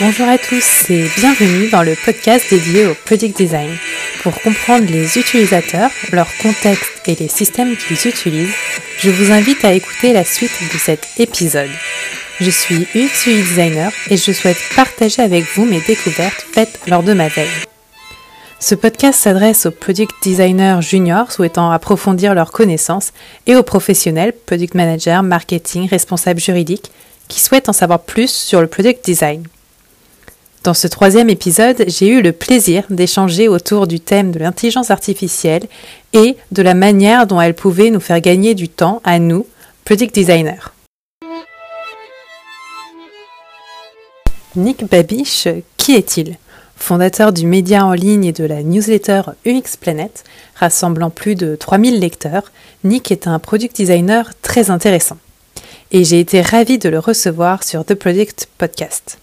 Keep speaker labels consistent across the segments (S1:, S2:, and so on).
S1: Bonjour à tous et bienvenue dans le podcast dédié au Product Design. Pour comprendre les utilisateurs, leur contexte et les systèmes qu'ils utilisent, je vous invite à écouter la suite de cet épisode. Je suis UX designer et je souhaite partager avec vous mes découvertes faites lors de ma veille. Ce podcast s'adresse aux product designers juniors souhaitant approfondir leurs connaissances et aux professionnels, product managers, marketing, responsables juridiques, qui souhaitent en savoir plus sur le product design. Dans ce troisième épisode, j'ai eu le plaisir d'échanger autour du thème de l'intelligence artificielle et de la manière dont elle pouvait nous faire gagner du temps à nous, product designers. Nick Babiche, qui est-il? Fondateur du média en ligne et de la newsletter UX Planet, rassemblant plus de 3000 lecteurs, Nick est un product designer très intéressant. Et j'ai été ravie de le recevoir sur The Product Podcast.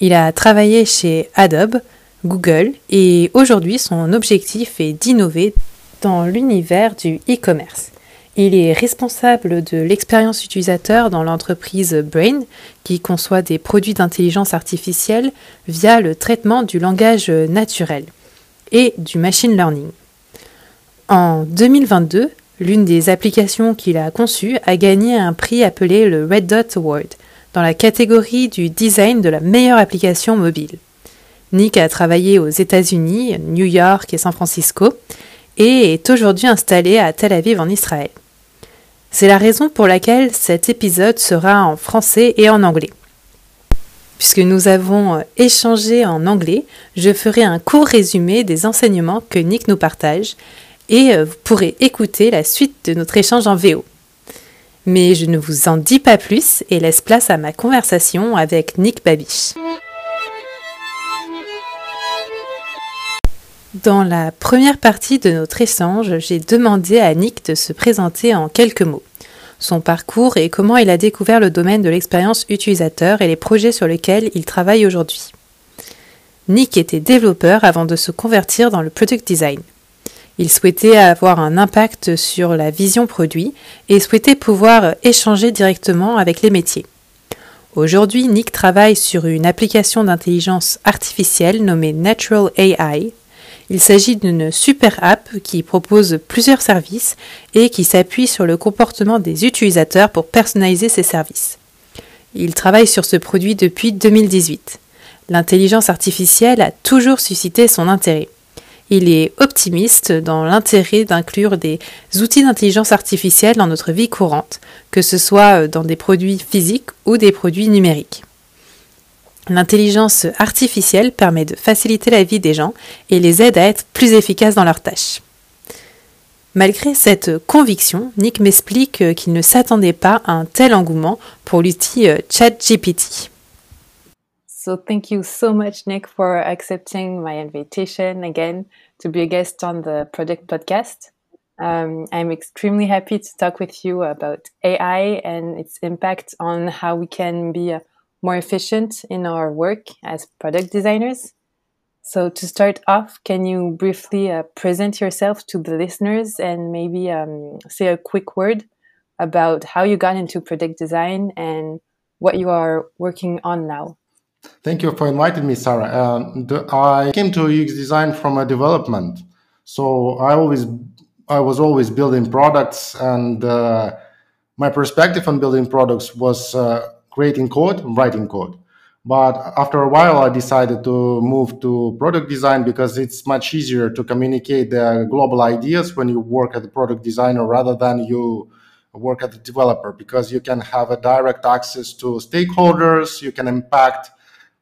S1: Il a travaillé chez Adobe, Google et aujourd'hui son objectif est d'innover dans l'univers du e-commerce. Il est responsable de l'expérience utilisateur dans l'entreprise Brain qui conçoit des produits d'intelligence artificielle via le traitement du langage naturel et du machine learning. En 2022, l'une des applications qu'il a conçues a gagné un prix appelé le Red Dot Award dans la catégorie du design de la meilleure application mobile. Nick a travaillé aux États-Unis, New York et San Francisco, et est aujourd'hui installé à Tel Aviv en Israël. C'est la raison pour laquelle cet épisode sera en français et en anglais. Puisque nous avons euh, échangé en anglais, je ferai un court résumé des enseignements que Nick nous partage et euh, vous pourrez écouter la suite de notre échange en VO. Mais je ne vous en dis pas plus et laisse place à ma conversation avec Nick Babiche. Dans la première partie de notre échange, j'ai demandé à Nick de se présenter en quelques mots. Son parcours et comment il a découvert le domaine de l'expérience utilisateur et les projets sur lesquels il travaille aujourd'hui. Nick était développeur avant de se convertir dans le product design. Il souhaitait avoir un impact sur la vision produit et souhaitait pouvoir échanger directement avec les métiers. Aujourd'hui, Nick travaille sur une application d'intelligence artificielle nommée Natural AI. Il s'agit d'une super app qui propose plusieurs services et qui s'appuie sur le comportement des utilisateurs pour personnaliser ses services. Il travaille sur ce produit depuis 2018. L'intelligence artificielle a toujours suscité son intérêt. Il est optimiste dans l'intérêt d'inclure des outils d'intelligence artificielle dans notre vie courante, que ce soit euh, dans des produits physiques ou des produits numériques. L'intelligence artificielle permet de faciliter la vie des gens et les aide à être plus efficaces dans leurs tâches. Malgré cette conviction, Nick m'explique euh, qu'il ne s'attendait pas à un tel engouement pour l'outil euh, ChatGPT. So thank you so much, Nick, for accepting my invitation again to be a guest on the Product Podcast. Um, I'm extremely happy to talk with you about AI and its impact on how we can be uh, more efficient in our work as product designers. So, to start off, can you briefly uh, present yourself to the listeners and maybe um, say a quick word about how you got into product design and what you are working on now?
S2: Thank you for inviting me, Sarah. Um, the, I came to UX design from a development, so I always I was always building products, and uh, my perspective on building products was uh, creating code, writing code. But after a while, I decided to move to product design because it's much easier to communicate the global ideas when you work as a product designer rather than you work as a developer because you can have a direct access to stakeholders, you can impact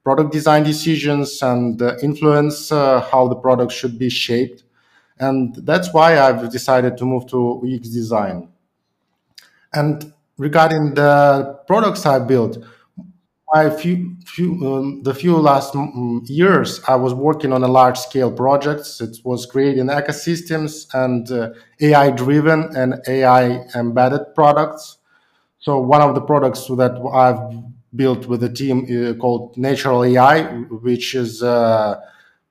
S2: product design decisions and uh, influence uh, how the product should be shaped. And that's why I've decided to move to UX design. And regarding the products I built, I few, few um, the few last years I was working on a large scale projects. It was creating ecosystems and uh, AI driven and AI embedded products. So one of the products that I've built with a team uh, called Natural AI, which is uh,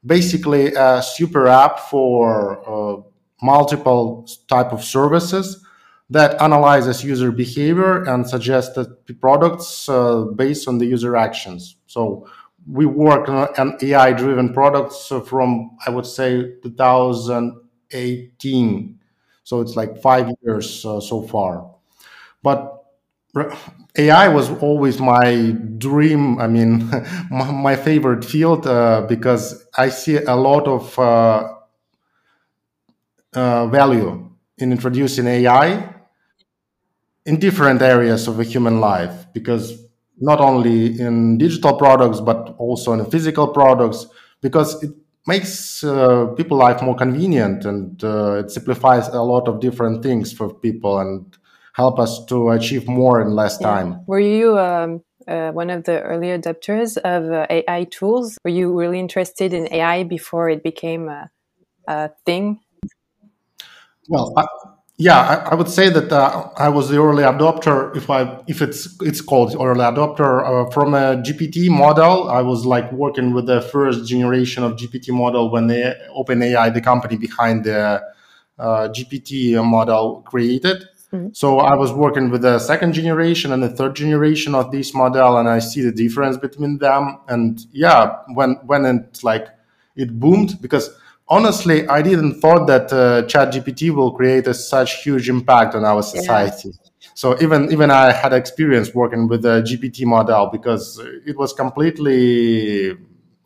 S2: basically a super app for uh, multiple type of services that analyzes user behavior and suggested products uh, based on the user actions. So we work on AI driven products from, I would say, 2018. So it's like five years uh, so far. But AI was always my dream. I mean, my, favorite field uh, because I see a lot of uh, uh, value in introducing AI in different areas of a human life. Because not only in digital products but also in physical products, because it makes uh, people life more convenient and uh, it simplifies a lot of different things for people and help us to achieve more in less yeah. time.
S1: Were you um, uh, one of the early adopters of uh, AI tools? Were you really interested in AI before it became a, a thing?
S2: Well, I, yeah, I, I, would say that uh, I was the early adopter. If I if it's it's called early adopter uh, from a GPT model, I was like working with the first generation of GPT model when the OpenAI, the company behind the uh, GPT model, created. Mm-hmm. So I was working with the second generation and the third generation of this model, and I see the difference between them. And yeah, when when it like it boomed because honestly, I didn't thought that uh, ChatGPT will create a such huge impact on our society. Yeah. So even even I had experience working with the GPT model because it was completely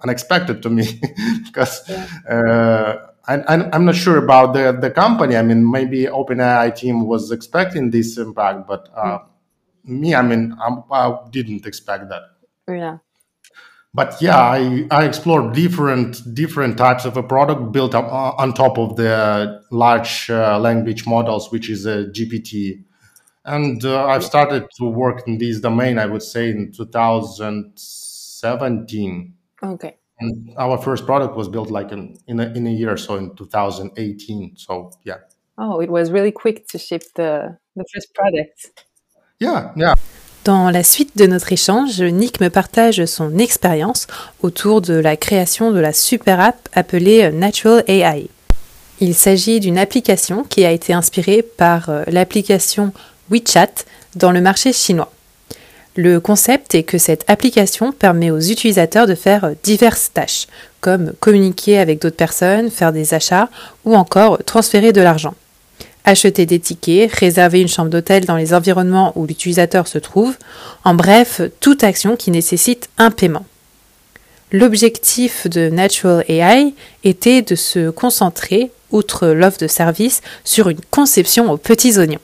S2: unexpected to me because. Yeah. Uh, I, am not sure about the, the company. I mean, maybe OpenAI team was expecting this impact, but uh, mm. me, I mean, I'm, I did not expect that.
S1: Yeah.
S2: But yeah, I, I explored different different types of a product built up uh, on top of the large uh, language models, which is a GPT. And uh, I've started to work in this domain, I would say, in 2017.
S1: Okay.
S2: And our first product was built like in, in, a, in a year, so in 2018. So, yeah.
S1: Oh, it was really quick to ship the, the first product.
S2: Yeah, yeah.
S1: Dans la suite de notre échange, Nick me partage son expérience autour de la création de la super app appelée Natural AI. Il s'agit d'une application qui a été inspirée par euh, l'application WeChat dans le marché chinois. Le concept est que cette application permet aux utilisateurs de faire diverses tâches, comme communiquer avec d'autres personnes, faire des achats ou encore transférer de l'argent. Acheter des tickets, réserver une chambre d'hôtel dans les environnements où l'utilisateur se trouve, en bref, toute action qui nécessite un paiement. L'objectif de Natural AI était de se concentrer, outre l'offre de service, sur une conception aux petits oignons.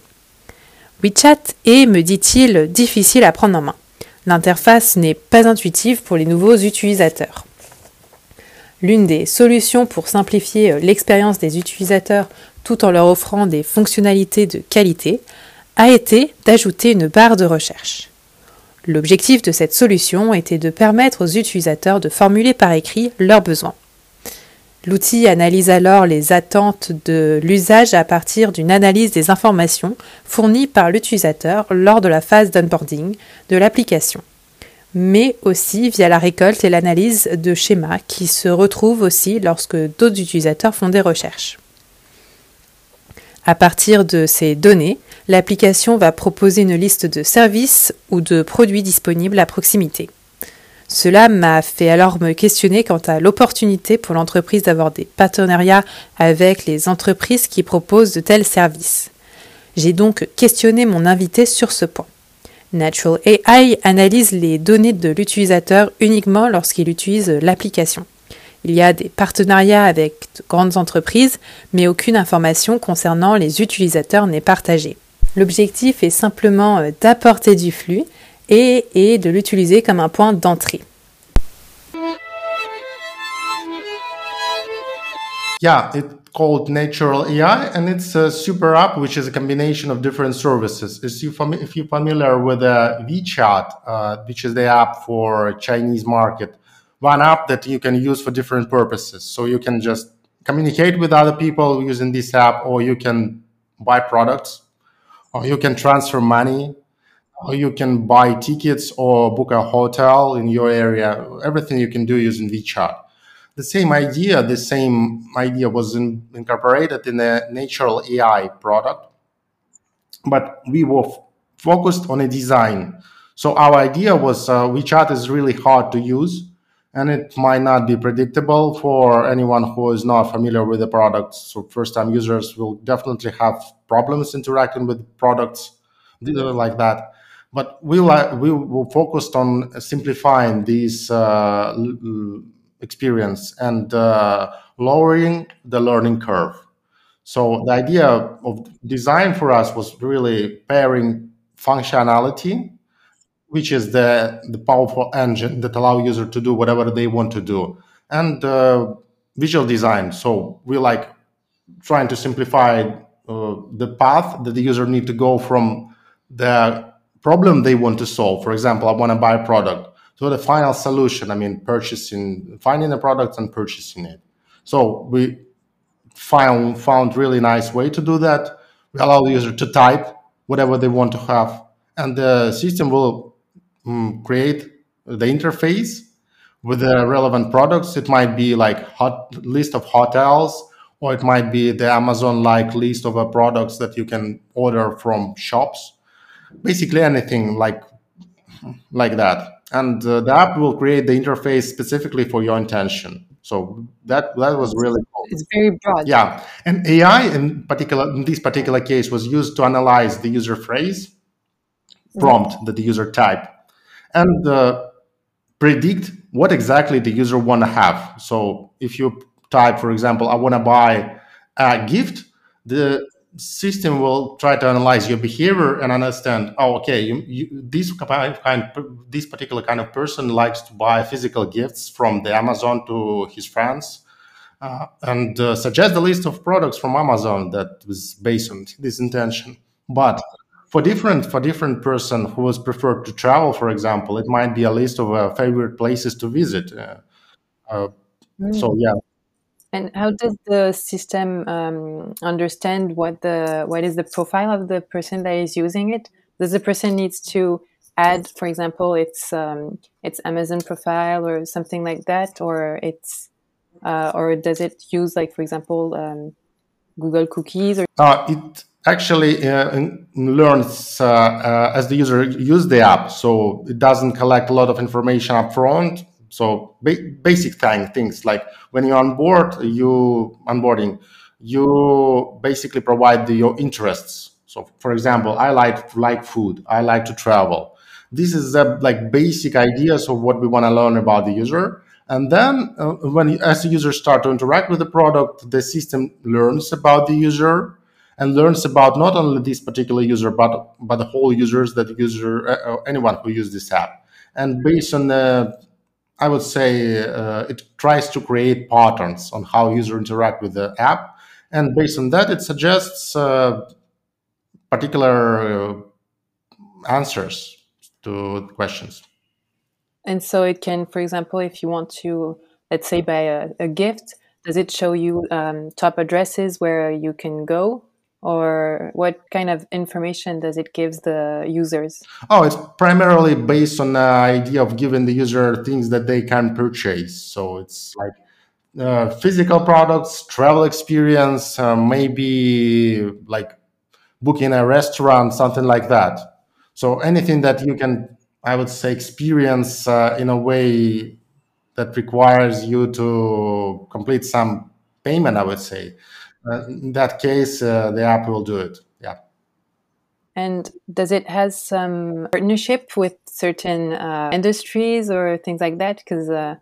S1: WeChat est, me dit-il, difficile à prendre en main. L'interface n'est pas intuitive pour les nouveaux utilisateurs. L'une des solutions pour simplifier euh, l'expérience des utilisateurs tout en leur offrant des fonctionnalités de qualité a été d'ajouter une barre de recherche. L'objectif de cette solution était de permettre aux utilisateurs de formuler par écrit leurs besoins. L'outil analyse alors les attentes de l'usage à partir d'une analyse des informations fournies par l'utilisateur lors de la phase d'onboarding de l'application, mais aussi via la récolte et l'analyse de schémas qui se retrouvent aussi lorsque d'autres utilisateurs font des recherches. À partir de ces données, l'application va proposer une liste de services ou de produits disponibles à proximité. Cela m'a fait alors me questionner quant à l'opportunité pour l'entreprise d'avoir des partenariats avec les entreprises qui proposent de tels services. J'ai donc questionné mon invité sur ce point. Natural AI analyse les données de l'utilisateur uniquement lorsqu'il utilise l'application. Il y a des partenariats avec de grandes entreprises, mais aucune information concernant les utilisateurs n'est partagée. L'objectif est simplement euh, d'apporter du flux et, et de l'utiliser comme un point d'entrée.
S2: Yeah, it's called Natural AI, and it's a super app which is a combination of different services. If, you fami- if you're familiar with uh, WeChat, uh, which is the app for Chinese market, one app that you can use for different purposes. So you can just communicate with other people using this app, or you can buy products, or you can transfer money you can buy tickets or book a hotel in your area. Everything you can do using WeChat. The same idea, the same idea was in, incorporated in the natural AI product, but we were f- focused on a design. So our idea was uh, WeChat is really hard to use, and it might not be predictable for anyone who is not familiar with the product. So first time users will definitely have problems interacting with products like that. But we like we will focused on simplifying this uh, experience and uh, lowering the learning curve. So the idea of design for us was really pairing functionality which is the, the powerful engine that allow user to do whatever they want to do and uh, visual design so we like trying to simplify uh, the path that the user need to go from the problem they want to solve for example i want to buy a product So the final solution i mean purchasing finding a product and purchasing it so we found found really nice way to do that we allow the user to type whatever they want to have and the system will um, create the interface with the relevant products. It might be like hot list of hotels, or it might be the Amazon-like list of uh, products that you can order from shops. Basically, anything like like that. And uh, the app will create the interface specifically for your intention. So that that was really cool.
S3: It's very broad.
S2: Yeah, and AI in particular in this particular case was used to analyze the user phrase prompt that the user type and uh, predict what exactly the user want to have. So if you type, for example, I want to buy a gift, the system will try to analyze your behavior and understand. Oh, okay, you, you, this kind, this particular kind of person likes to buy physical gifts from the Amazon to his friends. Uh, and uh, suggest a list of products from Amazon that was based on this intention. But for different for different person who has preferred to travel, for example, it might be a list of uh, favorite places to visit. Uh, uh, mm. So yeah.
S3: And how does the system um, understand what the what is the profile of the person that is using it? Does the person needs to add, for example, its um, its Amazon profile or something like that, or it's uh, or does it use like, for example, um, Google cookies? Or
S2: uh, it actually uh, learns uh, uh, as the user use the app so it doesn't collect a lot of information up front so ba basic thing, things like when you're on board you onboarding you basically provide the, your interests. So for example i like like food. I like to travel. This is the like basic ideas of what we want to learn about the user. And then uh, when as the user start to interact with the product the system learns about the user and learns about not only this particular user but but the whole users that user uh, uh, anyone who use this app. And based on the i would say uh, it tries to create patterns on how user interact with the app. And based on that it suggests uh, particular uh, answers to questions.
S3: And so it can for example if you want to let's say buy a, a gift does it show you um, top addresses where you can go or what kind of information does it give the users?
S2: Oh, it's primarily based on the idea of giving the user things that they can purchase. So it's like uh, physical products, travel experience, uh, maybe like booking a restaurant, something like that. So anything that you can, I would say, experience uh, in a way that requires you to complete some payment, I would say. Uh, in that case, uh, the app will do it. Yeah.
S3: And does it has some partnership with certain uh, industries or things like that? Because, uh,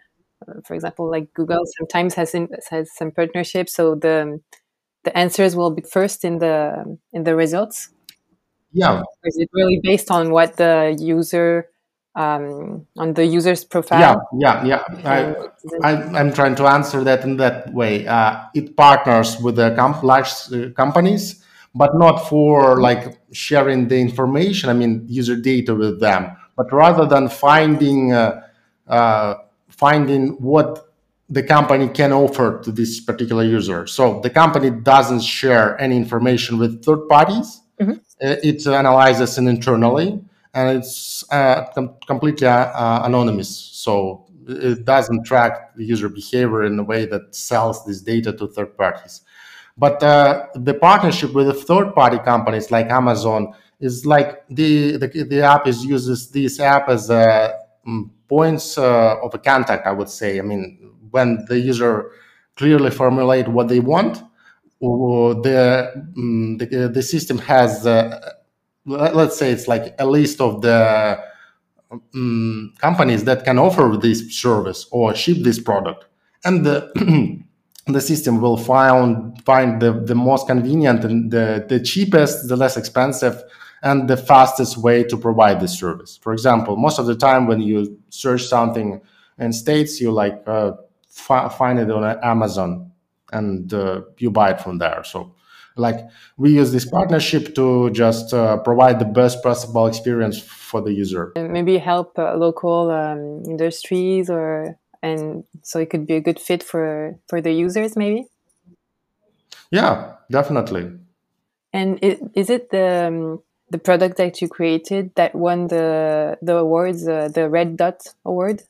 S3: for example, like Google sometimes has in, has some partnership, so the the answers will be first in the in the results.
S2: Yeah.
S3: Or is it really based on what the user um, on the user's profile?
S2: Yeah, yeah, yeah. I, am trying to answer that in that way. Uh, it partners with the comp- large uh, companies, but not for like sharing the information. I mean, user data with them, but rather than finding uh, uh finding what the company can offer to this particular user. So the company doesn't share any information with third parties. Mm-hmm. Uh, it analyzes it internally and it's uh, com- completely uh, anonymous. So it doesn't track user behavior in a way that sells this data to third parties. But uh, the partnership with the third-party companies like Amazon is like the, the, the app is uses this app as a um, points uh, of a contact, I would say. I mean, when the user clearly formulate what they want, the, um, the, the system has, uh, let's say it's like a list of the um, companies that can offer this service or ship this product. And the, the system will find, find the, the most convenient and the, the cheapest, the less expensive, and the fastest way to provide this service. For example, most of the time when you search something in States, you like uh, fi- find it on Amazon and uh, you buy it from there. So like we use this partnership to just uh, provide the best possible experience for the user.
S1: Maybe help uh, local um, industries or and so it could be a good fit for for the users maybe?
S2: Yeah definitely.
S1: And it, is it the um, the product that you created that won the the awards uh, the red dot award?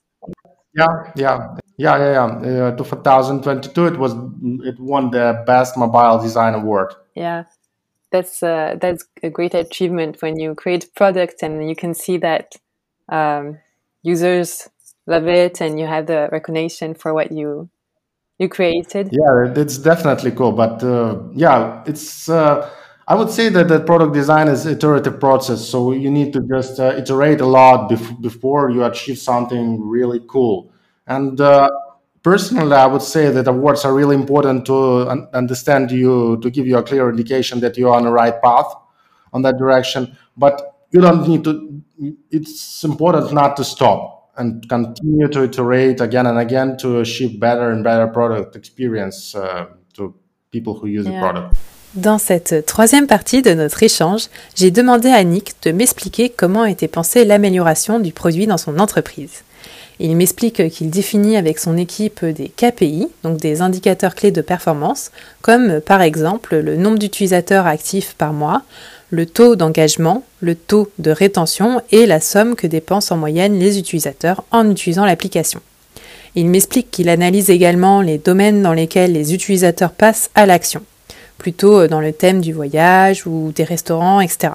S2: Yeah yeah yeah yeah yeah. Uh, 2022 it was it won the best mobile design award.
S1: Yeah. That's uh, that's a great achievement when you create product and you can see that um, users love it and you have the recognition for what you you created.
S2: Yeah it's definitely cool but uh, yeah it's uh, i would say that the product design is iterative process so you need to just uh, iterate a lot bef- before you achieve something really cool and uh, personally i would say that awards are really important to un- understand you to give you a clear indication that you're on the right path on that direction but you don't need to it's important not to stop and continue to iterate again and again to achieve better and better product experience uh, to people who use yeah. the product.
S1: Dans cette troisième partie de notre échange, j'ai demandé à Nick de m'expliquer comment était pensée l'amélioration du produit dans son entreprise. Il m'explique qu'il définit avec son équipe des KPI, donc des indicateurs clés de performance, comme par exemple le nombre d'utilisateurs actifs par mois, le taux d'engagement, le taux de rétention et la somme que dépensent en moyenne les utilisateurs en utilisant l'application. Il m'explique qu'il analyse également les domaines dans lesquels les utilisateurs passent à l'action, plutôt dans le thème du voyage ou des restaurants, etc.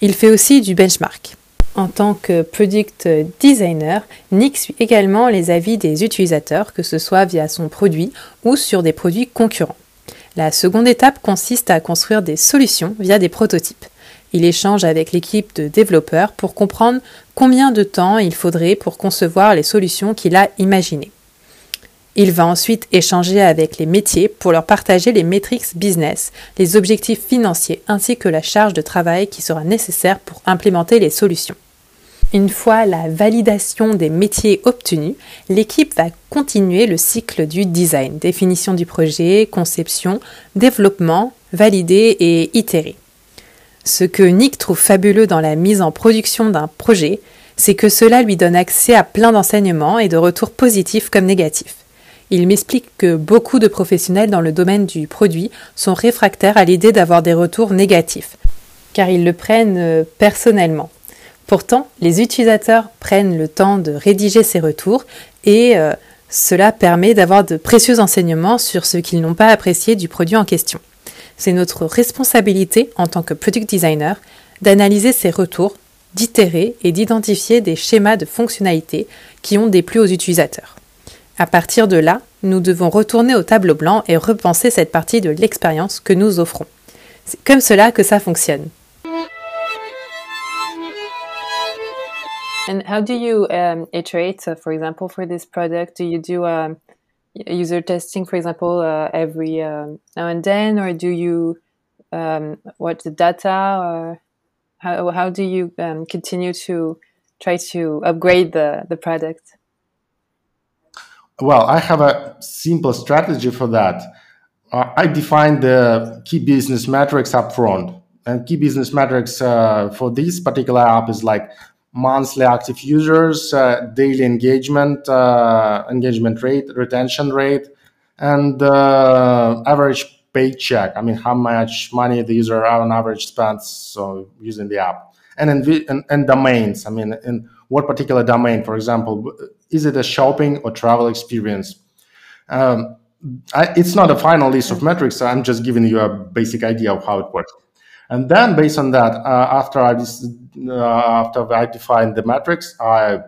S1: Il fait aussi du benchmark. En tant que product designer, Nick suit également les avis des utilisateurs, que ce soit via son produit ou sur des produits concurrents. La seconde étape consiste à construire des solutions via des prototypes. Il échange avec l'équipe de développeurs pour comprendre combien de temps il faudrait pour concevoir les solutions qu'il a imaginées. Il va ensuite échanger avec les métiers pour leur partager les métriques business, les objectifs financiers ainsi que la charge de travail qui sera nécessaire pour implémenter les solutions. Une fois la validation des métiers obtenue, l'équipe va continuer le cycle du design, définition du projet, conception, développement, valider et itérer. Ce que Nick trouve fabuleux dans la mise en production d'un projet, c'est que cela lui donne accès à plein d'enseignements et de retours positifs comme négatifs. Il m'explique que beaucoup de professionnels dans le domaine du produit sont réfractaires à l'idée d'avoir des retours négatifs, car ils le prennent euh, personnellement. Pourtant, les utilisateurs prennent le temps de rédiger ces retours et euh, cela permet d'avoir de précieux enseignements sur ce qu'ils n'ont pas apprécié du produit en question. C'est notre responsabilité en tant que product designer d'analyser ces retours, d'itérer et d'identifier des schémas de fonctionnalité qui ont déplu aux utilisateurs. À partir de là, nous devons retourner au tableau blanc et repenser cette partie de l'expérience que nous offrons. C'est comme cela que ça fonctionne. And how do you um, iterate, uh, for example, for this product? Do you do um, user testing, for example, uh, every um, now and then, or do you um, watch the data, or how how do you um, continue to try to upgrade the the product?
S2: Well, I have a simple strategy for that. Uh, I define the key business metrics up front. And key business metrics uh, for this particular app is like monthly active users, uh, daily engagement, uh, engagement rate, retention rate, and uh, average paycheck. I mean, how much money the user on average spends so using the app, and in and, and domains. I mean, in what particular domain? For example, is it a shopping or travel experience? Um, I, it's not a final list of metrics. I'm just giving you a basic idea of how it works. And then based on that, uh, after I uh, after I define the metrics, I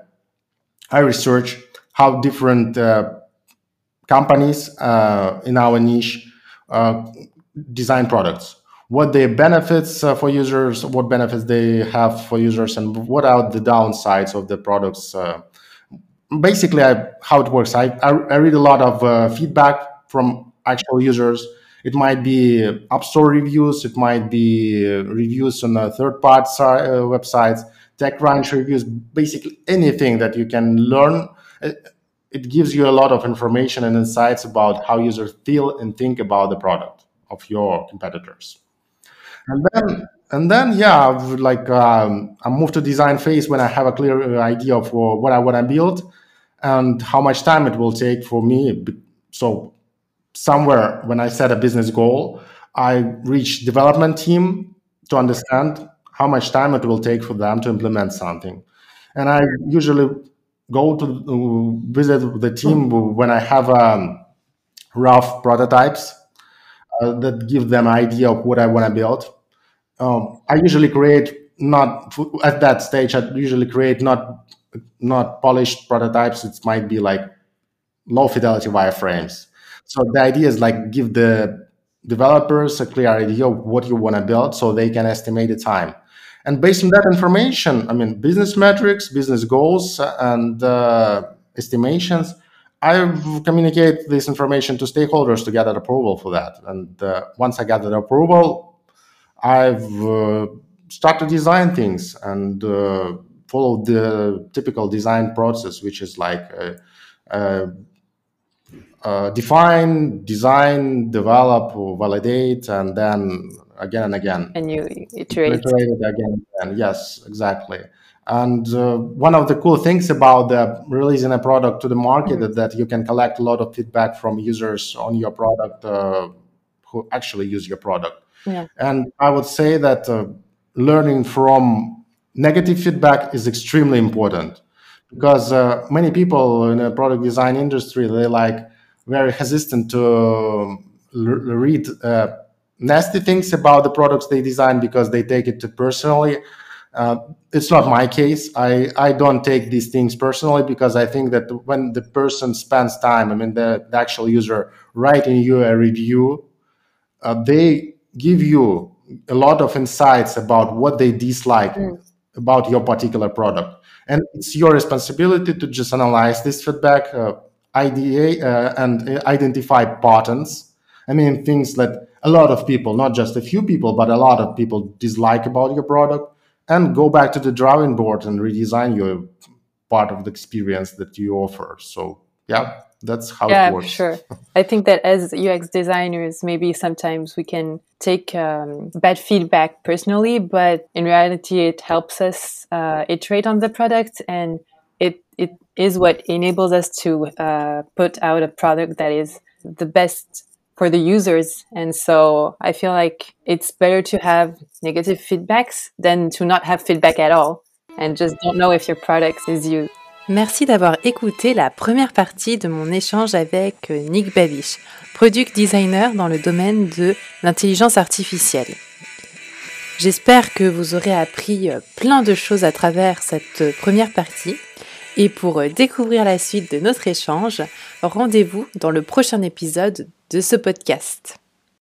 S2: I research how different uh, companies uh, in our niche uh, design products what the benefits uh, for users, what benefits they have for users, and what are the downsides of the products. Basically, I, how it works. I, I, I, read a lot of feedback from actual users. It might be App Store reviews, it might be uh, reviews on third party uh, websites, TechCrunch reviews, basically anything that you can learn. It, gives you a lot of information and insights about how users feel and think about the product of your competitors and then and then yeah like um, i move to design phase when i have a clear idea of uh, what i want to build and how much time it will take for me so somewhere when i set a business goal i reach development team to understand how much time it will take for them to implement something and i usually go to visit the team when i have um, rough prototypes uh, that give them idea of what i want to build um, I usually create not at that stage. I usually create not not polished prototypes. It might be like low fidelity wireframes. So the idea is like give the developers a clear idea of what you want to build, so they can estimate the time. And based on that information, I mean business metrics, business goals, and uh, estimations. I communicate this information to stakeholders to gather approval for that. And uh, once I gather approval, I've uh, started to design things and uh, follow the typical design process, which is like uh, define, design, develop, validate, and then again and again.
S1: And you iterate. Iterate
S2: it again and yes, exactly. And uh, one of the cool things about the releasing a product to the market mm-hmm. is that you can collect a lot of feedback from users on your product uh, who actually use your product. Yeah. And I would say that uh, learning from negative feedback is extremely important because uh, many people in the product design industry they like very hesitant to l- read uh, nasty things about the products they design because they take it personally. Uh, it's not my case. I, I don't take these things personally because I think that when the person spends time, I mean, the, the actual user writing you a review, uh, they give you a lot of insights about what they dislike mm. about your particular product. And it's your responsibility to just analyze this feedback, uh, IDA, uh, and identify patterns. I mean, things that a lot of people, not just a few people, but a lot of people dislike about your product, and go back to the drawing board and redesign your part of the experience that you offer. So, yeah, that's how
S1: yeah,
S2: it works.
S1: sure. I think that as UX designers, maybe sometimes we can take um, bad feedback personally, but in reality, it helps us uh, iterate on the product, and it is what enables us to uh, put out a product that is the best for the users. And so I feel like it's better to have negative feedbacks than to not have feedback at all and just don't know if your product is used. Merci d'avoir écouté la première partie de mon échange avec Nick Babish, product designer dans le domaine de l'intelligence artificielle. J'espère que vous aurez appris plein de choses à travers cette première partie. Et pour découvrir la suite de notre échange, rendez-vous dans le prochain épisode de ce podcast.